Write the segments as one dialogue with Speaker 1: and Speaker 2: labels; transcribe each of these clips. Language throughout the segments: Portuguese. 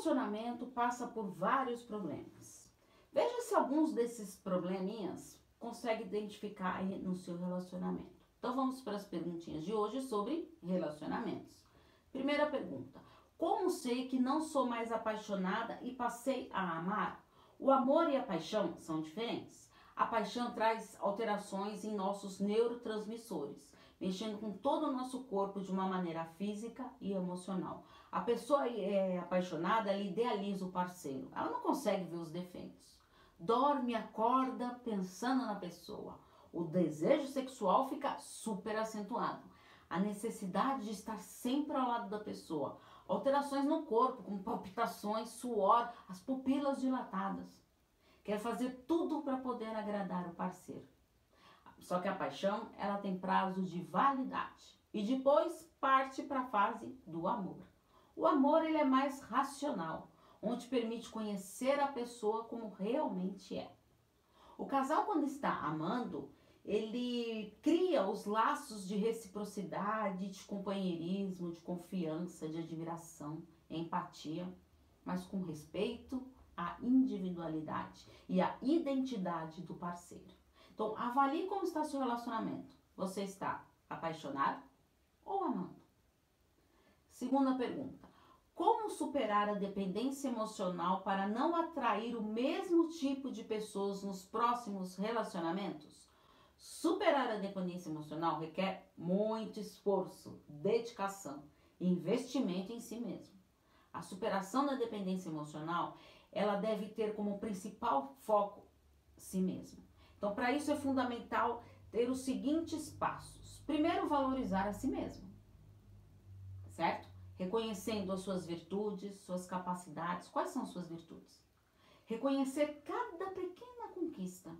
Speaker 1: relacionamento passa por vários problemas. Veja se alguns desses probleminhas consegue identificar aí no seu relacionamento. Então vamos para as perguntinhas de hoje sobre relacionamentos. Primeira pergunta: Como sei que não sou mais apaixonada e passei a amar? O amor e a paixão são diferentes. A paixão traz alterações em nossos neurotransmissores mexendo com todo o nosso corpo de uma maneira física e emocional. A pessoa é apaixonada, ela idealiza o parceiro, ela não consegue ver os defeitos. Dorme, acorda pensando na pessoa. O desejo sexual fica super acentuado. A necessidade de estar sempre ao lado da pessoa. Alterações no corpo, como palpitações, suor, as pupilas dilatadas. Quer fazer tudo para poder agradar o parceiro. Só que a paixão, ela tem prazo de validade e depois parte para a fase do amor. O amor ele é mais racional, onde permite conhecer a pessoa como realmente é. O casal quando está amando, ele cria os laços de reciprocidade, de companheirismo, de confiança, de admiração, empatia, mas com respeito à individualidade e à identidade do parceiro. Então, avalie como está seu relacionamento. Você está apaixonado ou amando? Segunda pergunta. Como superar a dependência emocional para não atrair o mesmo tipo de pessoas nos próximos relacionamentos? Superar a dependência emocional requer muito esforço, dedicação e investimento em si mesmo. A superação da dependência emocional, ela deve ter como principal foco si mesmo. Então, para isso é fundamental ter os seguintes passos. Primeiro, valorizar a si mesmo, certo? Reconhecendo as suas virtudes, suas capacidades. Quais são as suas virtudes? Reconhecer cada pequena conquista.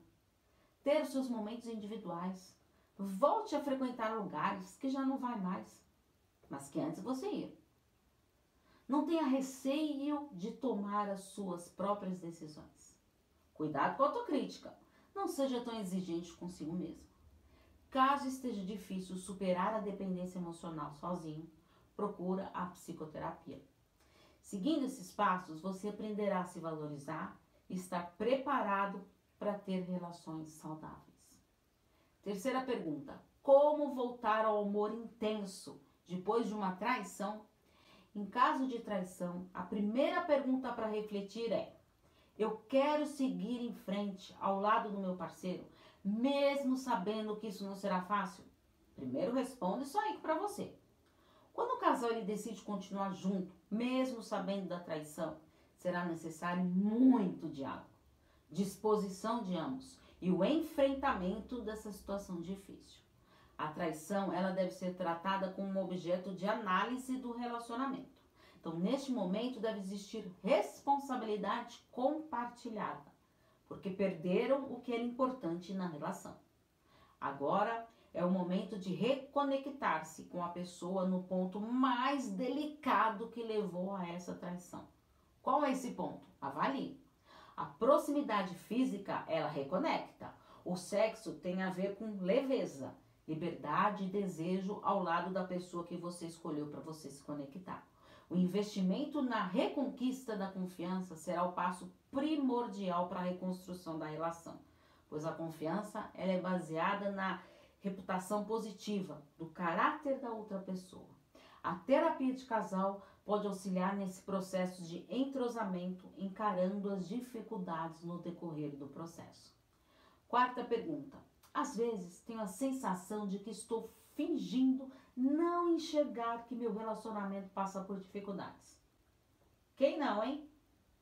Speaker 1: Ter os seus momentos individuais. Volte a frequentar lugares que já não vai mais, mas que antes você ia. Não tenha receio de tomar as suas próprias decisões. Cuidado com a autocrítica. Não seja tão exigente consigo mesmo. Caso esteja difícil superar a dependência emocional sozinho, procura a psicoterapia. Seguindo esses passos, você aprenderá a se valorizar e estar preparado para ter relações saudáveis. Terceira pergunta: como voltar ao amor intenso depois de uma traição? Em caso de traição, a primeira pergunta para refletir é: eu quero seguir em frente ao lado do meu parceiro, mesmo sabendo que isso não será fácil? Primeiro responde isso aí para você. Quando o casal ele decide continuar junto, mesmo sabendo da traição, será necessário muito diálogo, disposição de ambos e o enfrentamento dessa situação difícil. A traição, ela deve ser tratada como um objeto de análise do relacionamento. Então, neste momento, deve existir responsabilidade compartilhada, porque perderam o que era importante na relação. Agora é o momento de reconectar-se com a pessoa no ponto mais delicado que levou a essa traição. Qual é esse ponto? Avalie. A proximidade física, ela reconecta. O sexo tem a ver com leveza, liberdade e desejo ao lado da pessoa que você escolheu para você se conectar. O investimento na reconquista da confiança será o passo primordial para a reconstrução da relação, pois a confiança ela é baseada na reputação positiva do caráter da outra pessoa. A terapia de casal pode auxiliar nesse processo de entrosamento, encarando as dificuldades no decorrer do processo. Quarta pergunta: às vezes tenho a sensação de que estou fingindo não enxergar que meu relacionamento passa por dificuldades. Quem não, hein?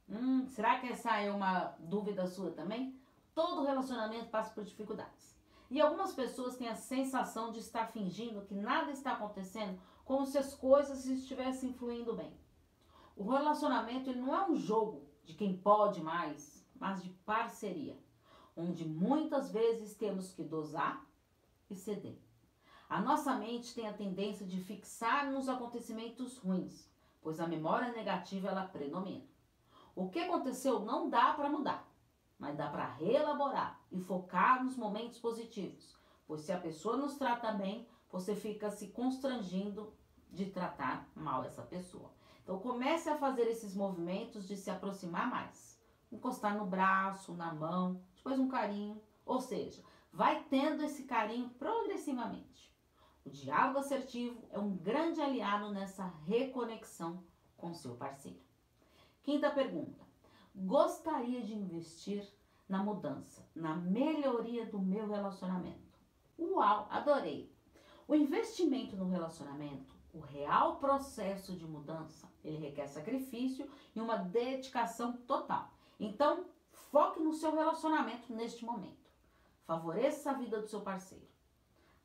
Speaker 1: Hum, será que essa é uma dúvida sua também? Todo relacionamento passa por dificuldades. E algumas pessoas têm a sensação de estar fingindo que nada está acontecendo, como se as coisas estivessem fluindo bem. O relacionamento ele não é um jogo de quem pode mais, mas de parceria, onde muitas vezes temos que dosar e ceder. A nossa mente tem a tendência de fixar nos acontecimentos ruins, pois a memória negativa ela predomina. O que aconteceu não dá para mudar, mas dá para reelaborar e focar nos momentos positivos, pois se a pessoa nos trata bem, você fica se constrangindo de tratar mal essa pessoa. Então comece a fazer esses movimentos de se aproximar mais. Encostar no braço, na mão, depois um carinho. Ou seja, vai tendo esse carinho progressivamente. O diálogo assertivo é um grande aliado nessa reconexão com seu parceiro. Quinta pergunta: Gostaria de investir na mudança, na melhoria do meu relacionamento? Uau, adorei! O investimento no relacionamento, o real processo de mudança, ele requer sacrifício e uma dedicação total. Então, foque no seu relacionamento neste momento. Favoreça a vida do seu parceiro,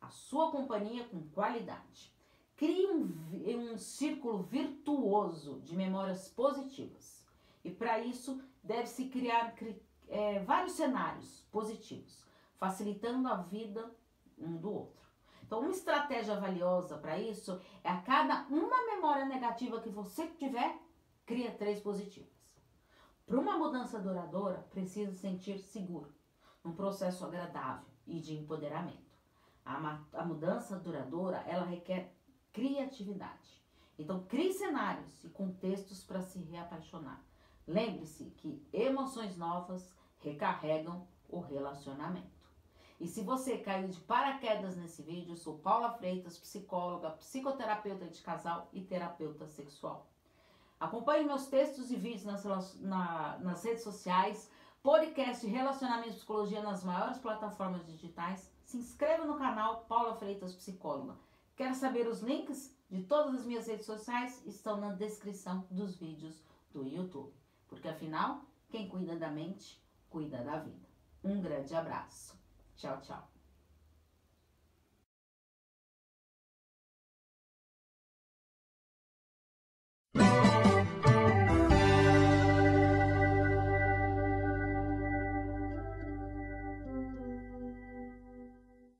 Speaker 1: a sua companhia com qualidade. Crie um, um círculo virtuoso de memórias positivas. E para isso, deve-se criar é, vários cenários positivos, facilitando a vida um do outro. Então, uma estratégia valiosa para isso é a cada uma memória negativa que você tiver, cria três positivas. Para uma mudança duradoura, precisa sentir seguro, um processo agradável e de empoderamento. A, a mudança duradoura, ela requer criatividade. Então, crie cenários e contextos para se reapaixonar. Lembre-se que emoções novas recarregam o relacionamento. E se você caiu de paraquedas nesse vídeo, eu sou Paula Freitas, psicóloga, psicoterapeuta de casal e terapeuta sexual. Acompanhe meus textos e vídeos nas, na, nas redes sociais, podcast Relacionamento e Psicologia nas maiores plataformas digitais. Se inscreva no canal Paula Freitas Psicóloga. Quer saber os links de todas as minhas redes sociais? Estão na descrição dos vídeos do YouTube. Porque afinal, quem cuida da mente, cuida da vida. Um grande abraço. Tchau, tchau.